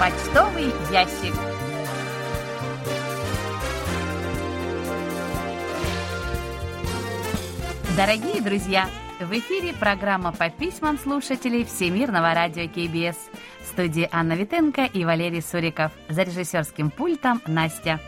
Почтовый ящик. Дорогие друзья, в эфире программа по письмам слушателей Всемирного радио КБС. В студии Анна Витенко и Валерий Суриков. За режиссерским пультом Настя.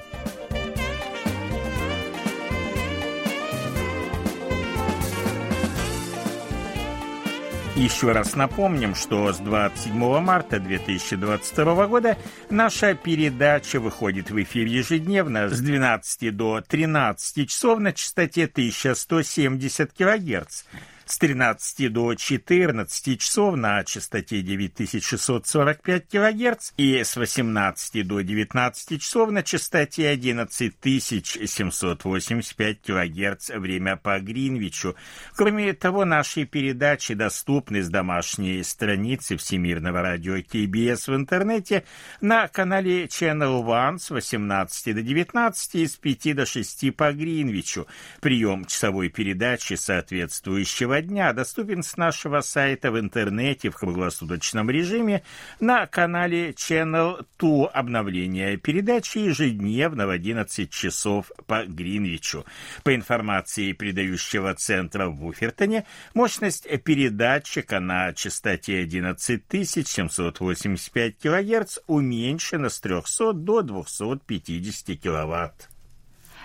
Еще раз напомним, что с 27 марта 2022 года наша передача выходит в эфир ежедневно с 12 до 13 часов на частоте 1170 килогерц с 13 до 14 часов на частоте 9645 кГц и с 18 до 19 часов на частоте 11785 кГц время по Гринвичу. Кроме того, наши передачи доступны с домашней страницы Всемирного радио КБС в интернете на канале Channel One с 18 до 19 и с 5 до 6 по Гринвичу. Прием часовой передачи соответствующего дня доступен с нашего сайта в интернете в круглосуточном режиме на канале Channel 2 обновление передачи ежедневно в 11 часов по Гринвичу. По информации передающего центра в Уфертоне, мощность передатчика на частоте 11785 кГц уменьшена с 300 до 250 кВт.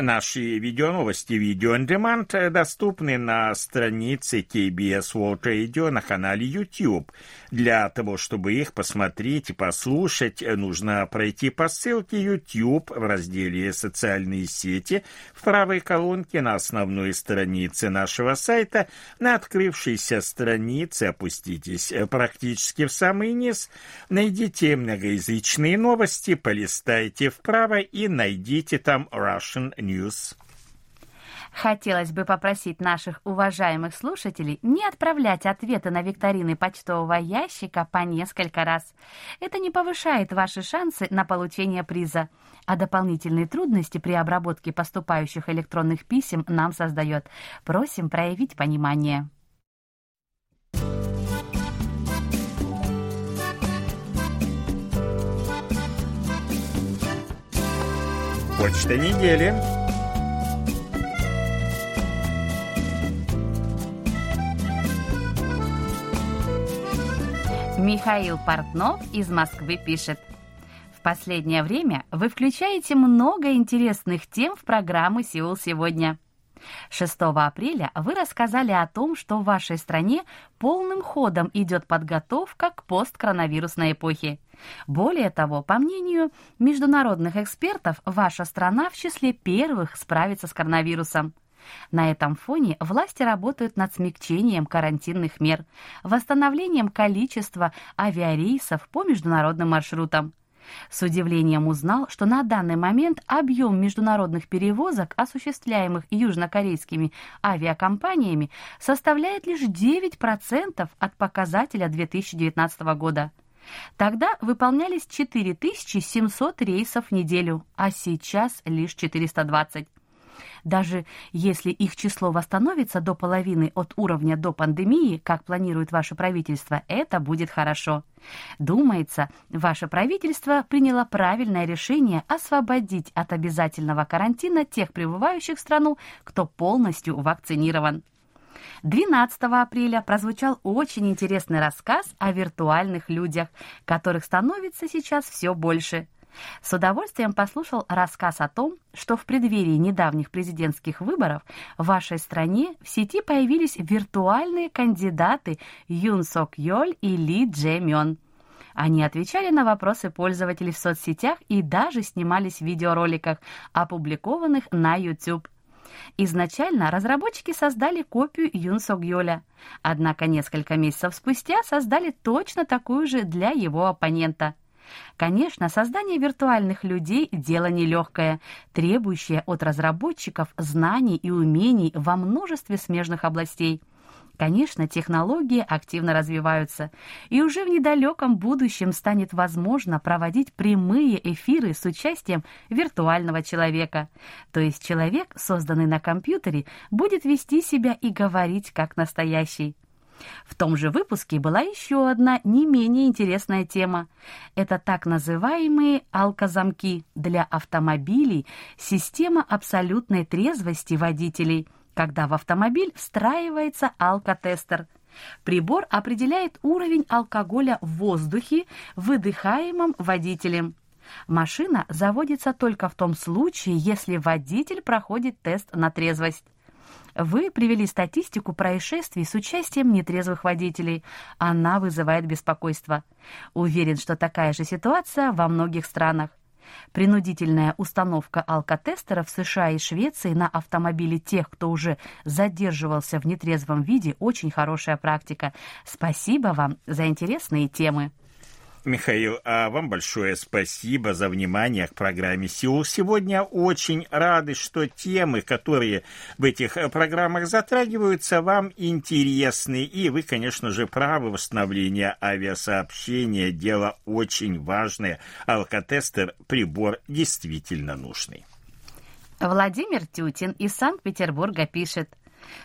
Наши видеоновости видео on demand доступны на странице KBS World Radio на канале YouTube. Для того, чтобы их посмотреть и послушать, нужно пройти по ссылке YouTube в разделе «Социальные сети» в правой колонке на основной странице нашего сайта. На открывшейся странице опуститесь практически в самый низ, найдите многоязычные новости, полистайте вправо и найдите там Russian News. Хотелось бы попросить наших уважаемых слушателей не отправлять ответы на викторины почтового ящика по несколько раз. Это не повышает ваши шансы на получение приза, а дополнительные трудности при обработке поступающих электронных писем нам создает. Просим проявить понимание. Почта недели. Михаил Портнов из Москвы пишет. В последнее время вы включаете много интересных тем в программу «Сеул сегодня». 6 апреля вы рассказали о том, что в вашей стране полным ходом идет подготовка к посткоронавирусной эпохе. Более того, по мнению международных экспертов, ваша страна в числе первых справится с коронавирусом. На этом фоне власти работают над смягчением карантинных мер, восстановлением количества авиарейсов по международным маршрутам. С удивлением узнал, что на данный момент объем международных перевозок, осуществляемых южнокорейскими авиакомпаниями, составляет лишь 9% от показателя 2019 года. Тогда выполнялись 4700 рейсов в неделю, а сейчас лишь 420. Даже если их число восстановится до половины от уровня до пандемии, как планирует ваше правительство, это будет хорошо. Думается, ваше правительство приняло правильное решение освободить от обязательного карантина тех прибывающих в страну, кто полностью вакцинирован. 12 апреля прозвучал очень интересный рассказ о виртуальных людях, которых становится сейчас все больше – с удовольствием послушал рассказ о том, что в преддверии недавних президентских выборов в вашей стране в сети появились виртуальные кандидаты Юн Сок Йоль и Ли Дже Мён. Они отвечали на вопросы пользователей в соцсетях и даже снимались в видеороликах, опубликованных на YouTube. Изначально разработчики создали копию Юн Сок Йоля, однако несколько месяцев спустя создали точно такую же для его оппонента – Конечно, создание виртуальных людей – дело нелегкое, требующее от разработчиков знаний и умений во множестве смежных областей. Конечно, технологии активно развиваются, и уже в недалеком будущем станет возможно проводить прямые эфиры с участием виртуального человека. То есть человек, созданный на компьютере, будет вести себя и говорить как настоящий. В том же выпуске была еще одна не менее интересная тема. Это так называемые алкозамки для автомобилей, система абсолютной трезвости водителей, когда в автомобиль встраивается алкотестер. Прибор определяет уровень алкоголя в воздухе, выдыхаемом водителем. Машина заводится только в том случае, если водитель проходит тест на трезвость. Вы привели статистику происшествий с участием нетрезвых водителей. Она вызывает беспокойство. Уверен, что такая же ситуация во многих странах. Принудительная установка алкотестера в США и Швеции на автомобили тех, кто уже задерживался в нетрезвом виде, очень хорошая практика. Спасибо вам за интересные темы. Михаил, а вам большое спасибо за внимание к программе «Сеул». Сегодня очень рады, что темы, которые в этих программах затрагиваются, вам интересны. И вы, конечно же, правы. Восстановление авиасообщения – дело очень важное. Алкотестер – прибор действительно нужный. Владимир Тютин из Санкт-Петербурга пишет.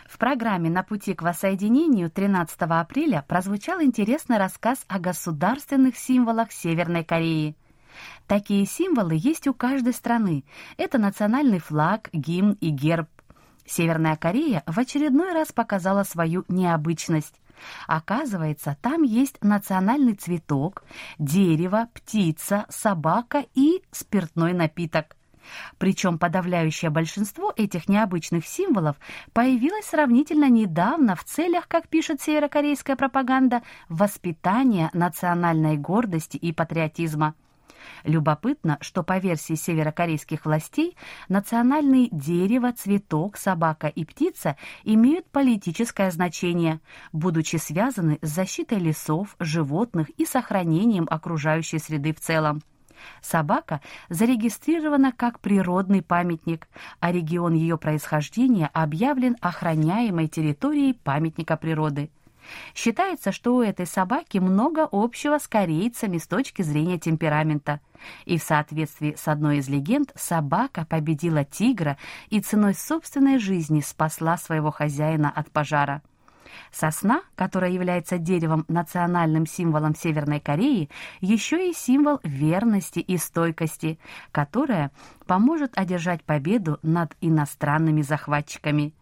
В программе «На пути к воссоединению» 13 апреля прозвучал интересный рассказ о государственных символах Северной Кореи. Такие символы есть у каждой страны. Это национальный флаг, гимн и герб. Северная Корея в очередной раз показала свою необычность. Оказывается, там есть национальный цветок, дерево, птица, собака и спиртной напиток – причем подавляющее большинство этих необычных символов появилось сравнительно недавно в целях, как пишет северокорейская пропаганда, воспитания национальной гордости и патриотизма. Любопытно, что по версии северокорейских властей национальные дерево, цветок, собака и птица имеют политическое значение, будучи связаны с защитой лесов, животных и сохранением окружающей среды в целом. Собака зарегистрирована как природный памятник, а регион ее происхождения объявлен охраняемой территорией памятника природы. Считается, что у этой собаки много общего с корейцами с точки зрения темперамента. И в соответствии с одной из легенд, собака победила тигра и ценой собственной жизни спасла своего хозяина от пожара. Сосна, которая является деревом национальным символом Северной Кореи, еще и символ верности и стойкости, которая поможет одержать победу над иностранными захватчиками.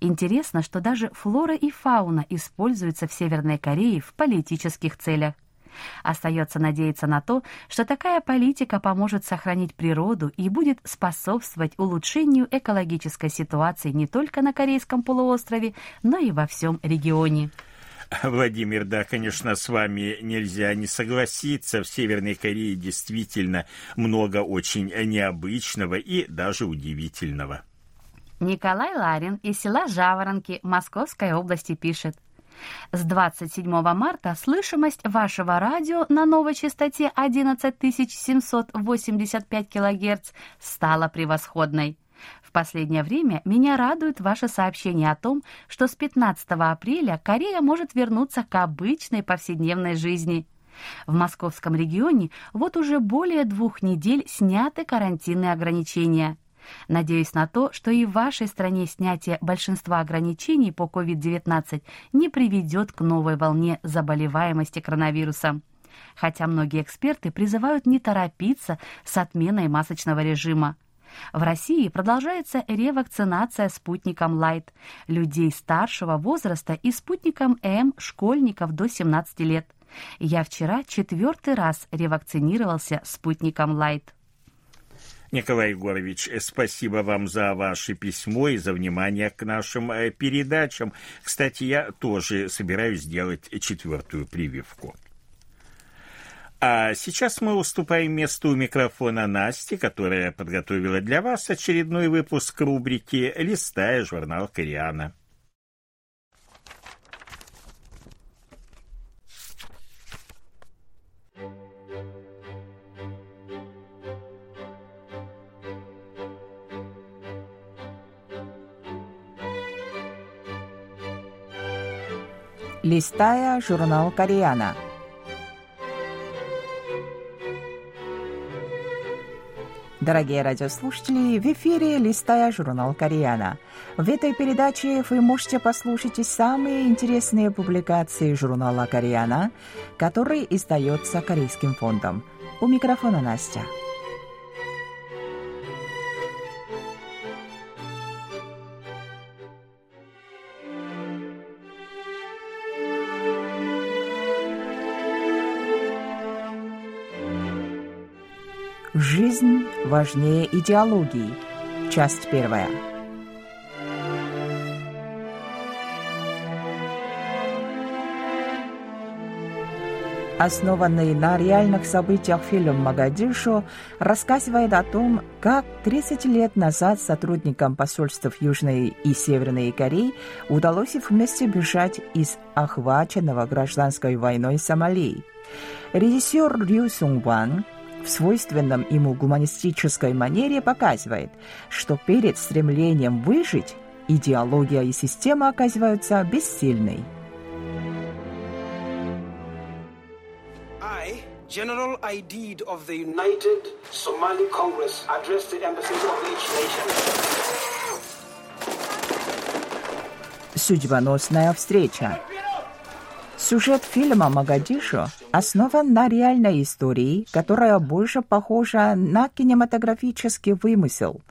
Интересно, что даже флора и фауна используются в Северной Корее в политических целях. Остается надеяться на то, что такая политика поможет сохранить природу и будет способствовать улучшению экологической ситуации не только на Корейском полуострове, но и во всем регионе. Владимир, да, конечно, с вами нельзя не согласиться. В Северной Корее действительно много очень необычного и даже удивительного. Николай Ларин из села Жаворонки Московской области пишет – с 27 марта слышимость вашего радио на новой частоте 11785 кГц стала превосходной. В последнее время меня радует ваше сообщение о том, что с 15 апреля Корея может вернуться к обычной повседневной жизни. В московском регионе вот уже более двух недель сняты карантинные ограничения – Надеюсь на то, что и в вашей стране снятие большинства ограничений по COVID-19 не приведет к новой волне заболеваемости коронавирусом. Хотя многие эксперты призывают не торопиться с отменой масочного режима. В России продолжается ревакцинация спутником Лайт людей старшего возраста и спутником М школьников до 17 лет. Я вчера четвертый раз ревакцинировался спутником Лайт. Николай Егорович, спасибо вам за ваше письмо и за внимание к нашим э, передачам. Кстати, я тоже собираюсь сделать четвертую прививку. А сейчас мы уступаем место у микрофона Насти, которая подготовила для вас очередной выпуск рубрики «Листая журнал Кориана». Листая журнал «Koreana». Дорогие радиослушатели, в эфире «Листая журнал Koreana». В этой передаче вы можете послушать самые интересные публикации журнала Koreana, который издается Корейским фондом. У микрофона Настя. Жизнь важнее идеологии. Часть первая. Основанный на реальных событиях фильм «Магадишу» рассказывает о том, как 30 лет назад сотрудникам посольств Южной и Северной Кореи удалось вместе бежать из охваченного гражданской войной Сомали. Режиссер Рю Сунг Ван в свойственном ему гуманистической манере показывает, что перед стремлением выжить идеология и система оказываются бессильной. I, General Aidid of the United Somali Congress, address the embassies of each nation. Судьбоносная встреча. Сюжет фильма «Магадишу» основан на реальной истории, которая больше похожа на кинематографический вымысел.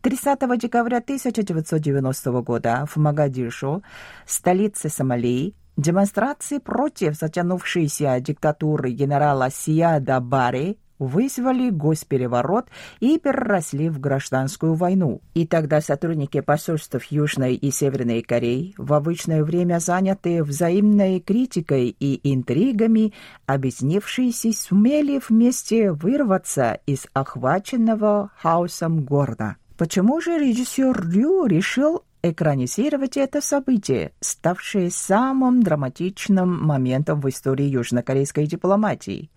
30 декабря 1990 года в Магадишу, столице Сомали, демонстрации против затянувшейся диктатуры генерала Сияда Бари вызвали госпереворот и переросли в гражданскую войну. И тогда сотрудники посольств Южной и Северной Кореи, в обычное время занятые взаимной критикой и интригами, объяснившиеся, сумели вместе вырваться из охваченного хаосом города. Почему же режиссер Рю решил экранизировать это событие, ставшее самым драматичным моментом в истории южнокорейской дипломатии.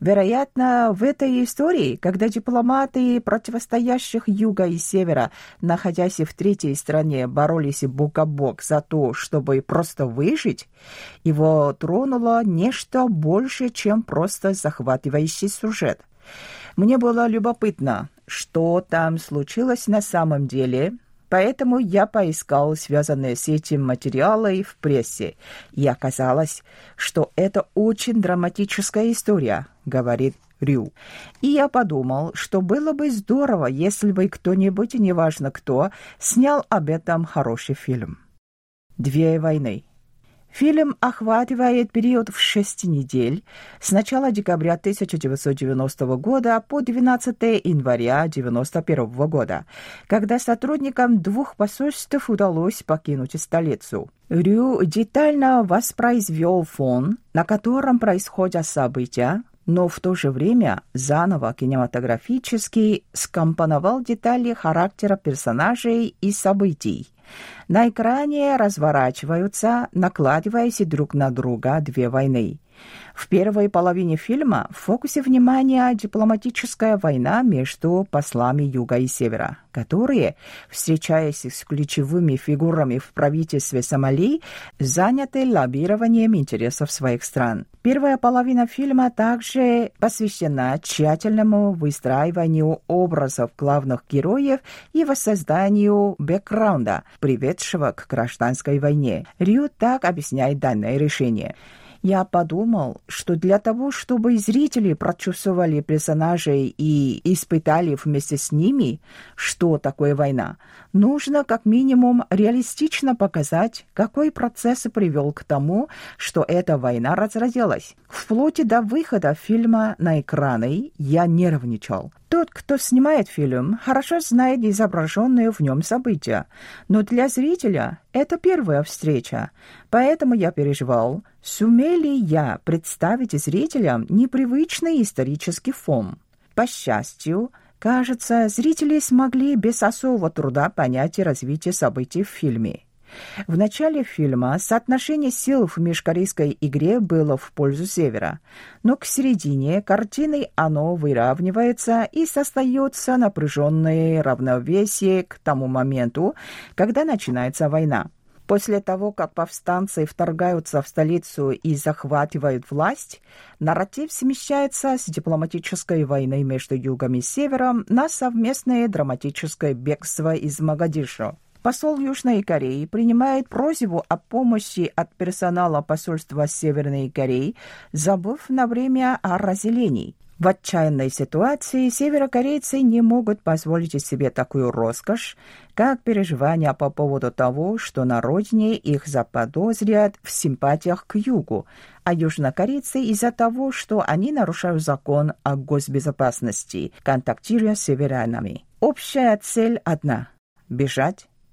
Вероятно, в этой истории, когда дипломаты противостоящих юга и севера, находясь в третьей стране, боролись бок о бок за то, чтобы просто выжить, его тронуло нечто больше, чем просто захватывающий сюжет. Мне было любопытно, что там случилось на самом деле – Поэтому я поискал связанные с этим материалы в прессе, и оказалось, что это очень драматическая история, говорит Рю. И я подумал, что было бы здорово, если бы кто-нибудь, неважно кто, снял об этом хороший фильм. Две войны. Фильм охватывает период в шесть недель с начала декабря 1990 года по 12 января 1991 года, когда сотрудникам двух посольств удалось покинуть столицу. Рю детально воспроизвел фон, на котором происходят события, но в то же время заново кинематографически скомпоновал детали характера персонажей и событий. На экране разворачиваются, накладываясь друг на друга две войны. В первой половине фильма в фокусе внимания дипломатическая война между послами Юга и Севера, которые, встречаясь с ключевыми фигурами в правительстве Сомали, заняты лоббированием интересов своих стран. Первая половина фильма также посвящена тщательному выстраиванию образов главных героев и воссозданию бэкграунда, приведшего к гражданской войне. Рю так объясняет данное решение. Я подумал, что для того, чтобы зрители прочувствовали персонажей и испытали вместе с ними, что такое война, нужно как минимум реалистично показать, какой процесс привел к тому, что эта война разразилась. Вплоть до выхода фильма на экраны я нервничал. Тот, кто снимает фильм, хорошо знает изображенные в нем события, но для зрителя это первая встреча, поэтому я переживал, сумели я представить зрителям непривычный исторический фон. По счастью, кажется, зрители смогли без особого труда понять и развитие событий в фильме. В начале фильма соотношение сил в межкорейской игре было в пользу Севера, но к середине картины оно выравнивается и создается напряженное равновесие к тому моменту, когда начинается война. После того, как повстанцы вторгаются в столицу и захватывают власть, нарратив смещается с дипломатической войны между Югом и Севером на совместное драматическое бегство из Магадишу. Посол Южной Кореи принимает просьбу о помощи от персонала посольства Северной Кореи, забыв на время о разделении. В отчаянной ситуации северокорейцы не могут позволить себе такую роскошь, как переживания по поводу того, что на родине их заподозрят в симпатиях к югу, а южнокорейцы из-за того, что они нарушают закон о госбезопасности, контактируя с северянами. Общая цель одна – бежать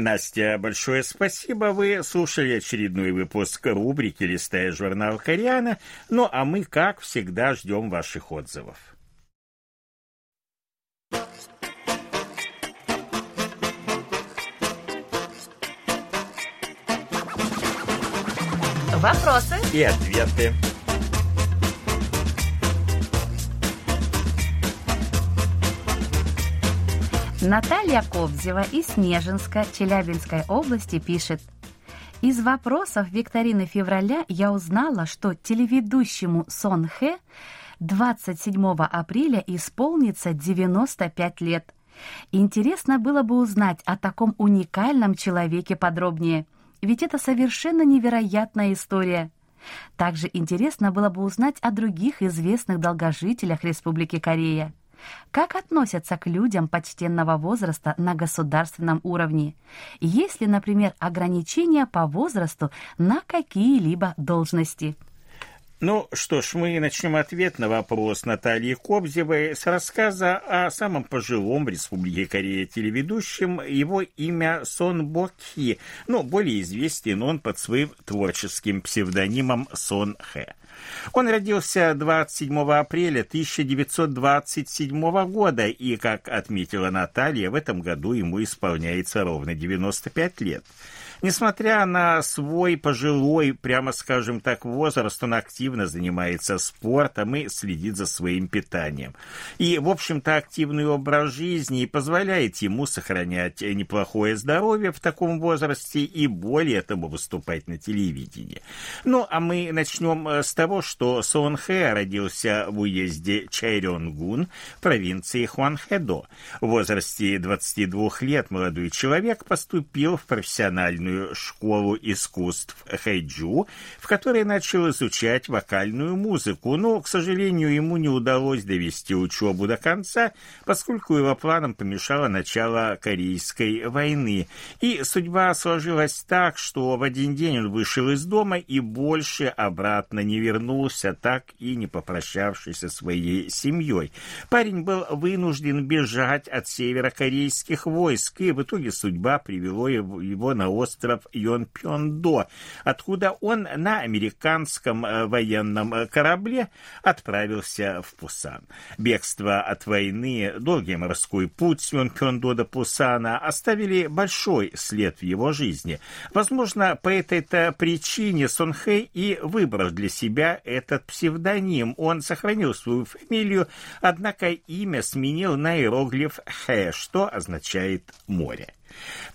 Настя, большое спасибо. Вы слушали очередной выпуск рубрики «Листая журнал Кориана». Ну, а мы, как всегда, ждем ваших отзывов. Вопросы и ответы. Наталья Кобзева из Снежинска, Челябинской области пишет. Из вопросов викторины февраля я узнала, что телеведущему Сон Хэ 27 апреля исполнится 95 лет. Интересно было бы узнать о таком уникальном человеке подробнее, ведь это совершенно невероятная история. Также интересно было бы узнать о других известных долгожителях Республики Корея. Как относятся к людям почтенного возраста на государственном уровне? Есть ли, например, ограничения по возрасту на какие-либо должности? Ну что ж, мы начнем ответ на вопрос Натальи Кобзевой с рассказа о самом пожилом в Республике Корея телеведущем. Его имя Сон Бокхи, но более известен он под своим творческим псевдонимом Сон Хэ. Он родился 27 апреля 1927 года, и, как отметила Наталья, в этом году ему исполняется ровно 95 лет. Несмотря на свой пожилой, прямо скажем так, возраст, он активно занимается спортом и следит за своим питанием. И, в общем-то, активный образ жизни позволяет ему сохранять неплохое здоровье в таком возрасте и более того выступать на телевидении. Ну, а мы начнем э, с того, что Сон Хэ родился в уезде Чайрёнгун, провинции Хуанхэдо. В возрасте 22 лет молодой человек поступил в профессиональную вокальную школу искусств Хэйджу, в которой начал изучать вокальную музыку, но, к сожалению, ему не удалось довести учебу до конца, поскольку его планам помешало начало Корейской войны. И судьба сложилась так, что в один день он вышел из дома и больше обратно не вернулся, так и не попрощавшись со своей семьей. Парень был вынужден бежать от северокорейских войск, и в итоге судьба привело его на остров остров Йонпьондо, откуда он на американском э, военном э, корабле отправился в Пусан. Бегство от войны, долгий морской путь с Йонпьондо до Пусана оставили большой след в его жизни. Возможно, по этой-то причине Сон Хэй и выбрал для себя этот псевдоним. Он сохранил свою фамилию, однако имя сменил на иероглиф Хэ, что означает «море».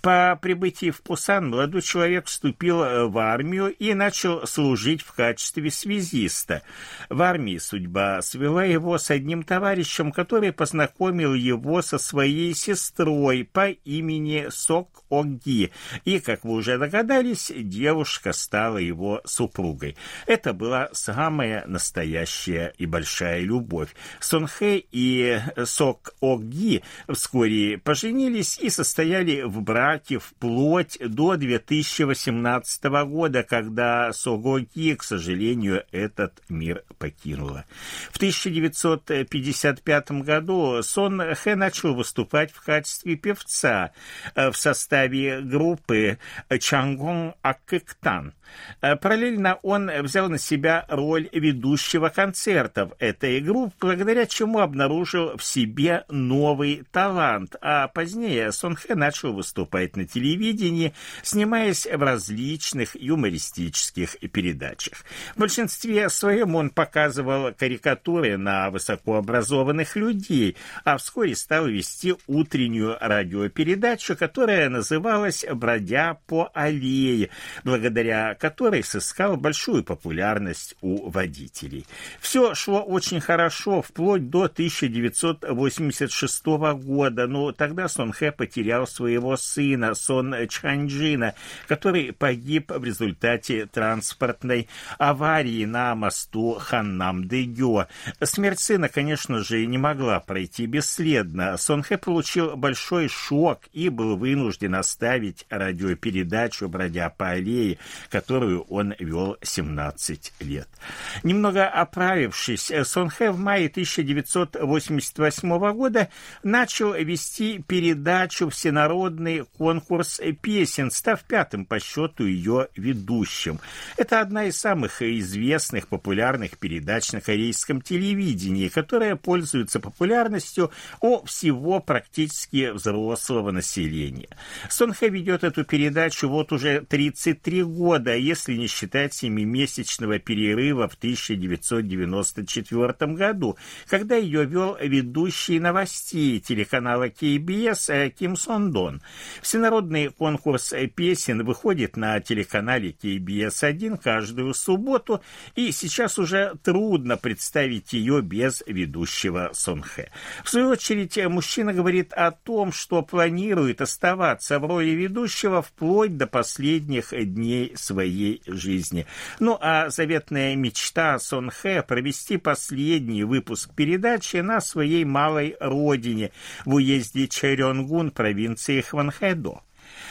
По прибытии в Пусан молодой человек вступил э, в армию и начал служить в качестве связиста. В армии судьба свела его с одним товарищем, который познакомил его со своей сестрой по имени Сок Оги. И, как вы уже догадались, девушка стала его супругой. Это была самая настоящая и большая любовь. Сонхэ и Сок Оги вскоре поженились и состояли в браке вплоть до 2018 года, когда Согоки, к сожалению, этот мир покинула. В 1955 году Сон Хэ начал выступать в качестве певца в составе группы Чангон Акэктан. Параллельно он взял на себя роль ведущего концертов этой группы, благодаря чему обнаружил в себе новый талант, а позднее Сон Хэ начал выступать на телевидении, снимаясь в различных юмористических передачах. В большинстве своем он показывал карикатуры на высокообразованных людей, а вскоре стал вести утреннюю радиопередачу, которая называлась «Бродя по аллее», благодаря которой сыскал большую популярность у водителей. Все шло очень хорошо, вплоть до 1986 года, но тогда Сон Хэ потерял своего сына, Сон Чханджина, который погиб в результате транспортной аварии на мосту Ханнам-Дэгё. Смерть сына, конечно же, не могла пройти бесследно. Сон Хэ получил большой шок и был вынужден оставить радиопередачу «Бродя по аллее», которую он вел 17 лет. Немного оправившись, Сон Хэ в мае 1988 года начал вести передачу «Всенародный конкурс песен», став пятым по счету ее ведущим. Это одна из самых известных популярных передач на корейском телевидении, которая пользуется популярностью у всего практически взрослого населения. Сон Хэ ведет эту передачу вот уже 33 года, если не считать семимесячного перерыва в 1994 году, когда ее вел ведущий новостей телеканала KBS э, Ким Сон Дон. Всенародный конкурс песен выходит на телеканале KBS-1 каждую субботу, и сейчас уже трудно представить ее без ведущего Сон Хэ. В свою очередь, мужчина говорит о том, что планирует оставаться в роли ведущего вплоть до последних дней своей жизни. Ну а заветная мечта Сон Хэ провести последний выпуск передачи на своей малой родине в уезде Чарёнгун провинции Хванхэдо.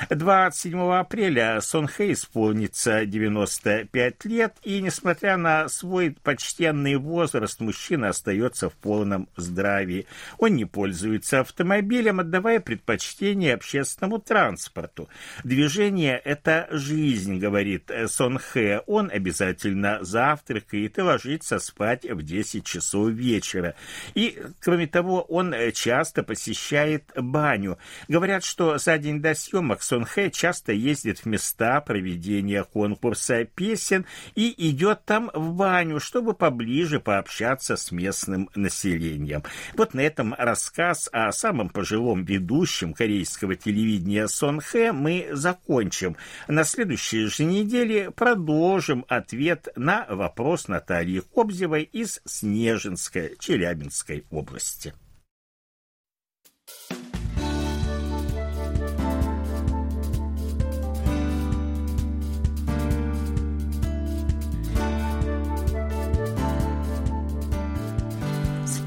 27 апреля Сон Хэ исполнится 95 лет, и, несмотря на свой почтенный возраст, мужчина остается в полном здравии. Он не пользуется автомобилем, отдавая предпочтение общественному транспорту. Движение – это жизнь, говорит Сон Хэ. Он обязательно завтракает и ложится спать в 10 часов вечера. И, кроме того, он часто посещает баню. Говорят, что за день до съемок Сон Хэ часто ездит в места проведения конкурса песен и идет там в баню, чтобы поближе пообщаться с местным населением. Вот на этом рассказ о самом пожилом ведущем корейского телевидения Сон Хэ мы закончим. На следующей же неделе продолжим ответ на вопрос Натальи Кобзевой из Снежинской Челябинской области.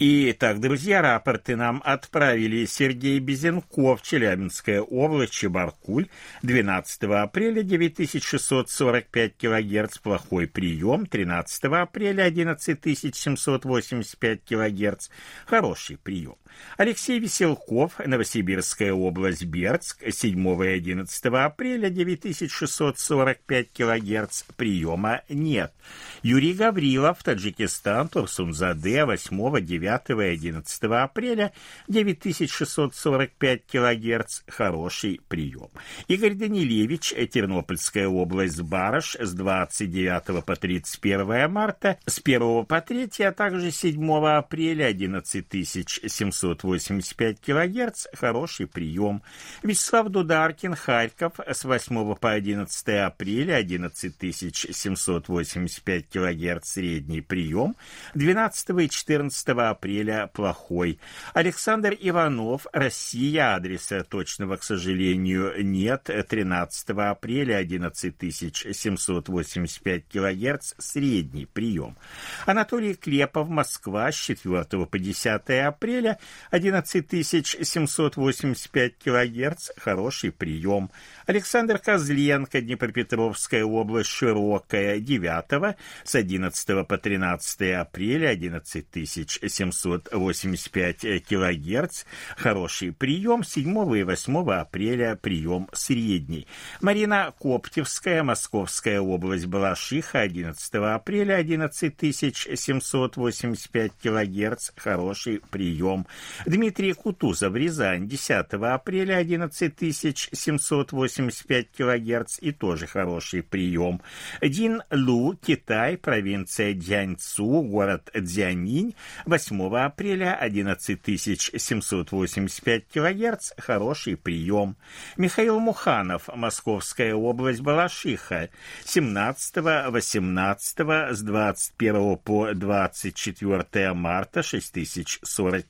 Итак, друзья, рапорты нам отправили Сергей Безенков, Челябинская область, Чебаркуль, 12 апреля 9645 килогерц, плохой прием, 13 апреля 11785 килогерц, хороший прием. Алексей Веселков, Новосибирская область, Бердск, 7 и 11 апреля 9645 килогерц, приема нет. Юрий Гаврилов, Таджикистан, Турсунзаде, 8, 9 и 11 апреля 9645 килогерц, хороший прием. Игорь Данилевич, Тернопольская область, Барыш, с 29 по 31 марта, с 1 по 3, а также 7 апреля 11700 785 кГц – хороший прием. Вячеслав Дударкин, Харьков, с 8 по 11 апреля 11785 кГц – средний прием. 12 и 14 апреля – плохой. Александр Иванов, Россия, адреса точного, к сожалению, нет. 13 апреля 11785 кГц – средний прием. Анатолий Клепов, Москва, с 4 по 10 апреля 11785 кГц – хороший прием. Александр Козленко, Днепропетровская область, Широкая, 9 с 11 по 13 апреля 11785 кГц – хороший прием. 7 и 8 апреля прием средний. Марина Коптевская, Московская область, Балашиха, 11 апреля 11785 кГц – хороший прием. Дмитрий Кутузов, Рязань, 10 апреля 11785 кГц и тоже хороший прием. Дин Лу, Китай, провинция Дяньцу, город Дзянинь, 8 апреля 11785 кГц, хороший прием. Михаил Муханов, Московская область, Балашиха, 17, 18, с 21 по 24 марта 6040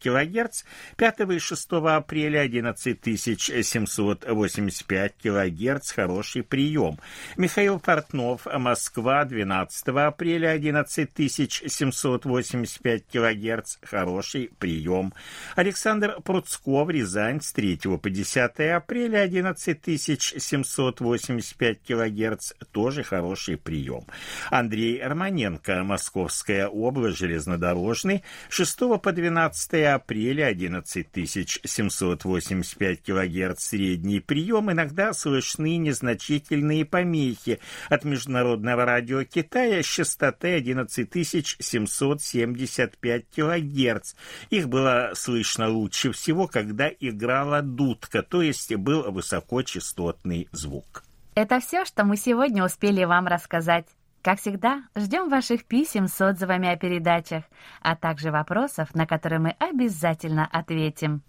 кГц, 5 и 6 апреля 11785 кГц, хороший прием. Михаил Портнов, Москва, 12 апреля 11785 кГц, хороший прием. Александр Пруцков, Рязань, с 3 по 10 апреля 11785 кГц, тоже хороший прием. Андрей Романенко, Московская область, железнодорожный, 6 по 12 апреля 11785 кГц средний прием, иногда слышны незначительные помехи от Международного радио Китая с частоты 11775 кГц. Их было слышно лучше всего, когда играла дудка, то есть был высокочастотный звук. Это все, что мы сегодня успели вам рассказать. Как всегда, ждем ваших писем с отзывами о передачах, а также вопросов, на которые мы обязательно ответим.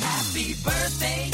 Happy birthday.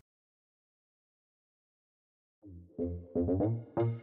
Thank you.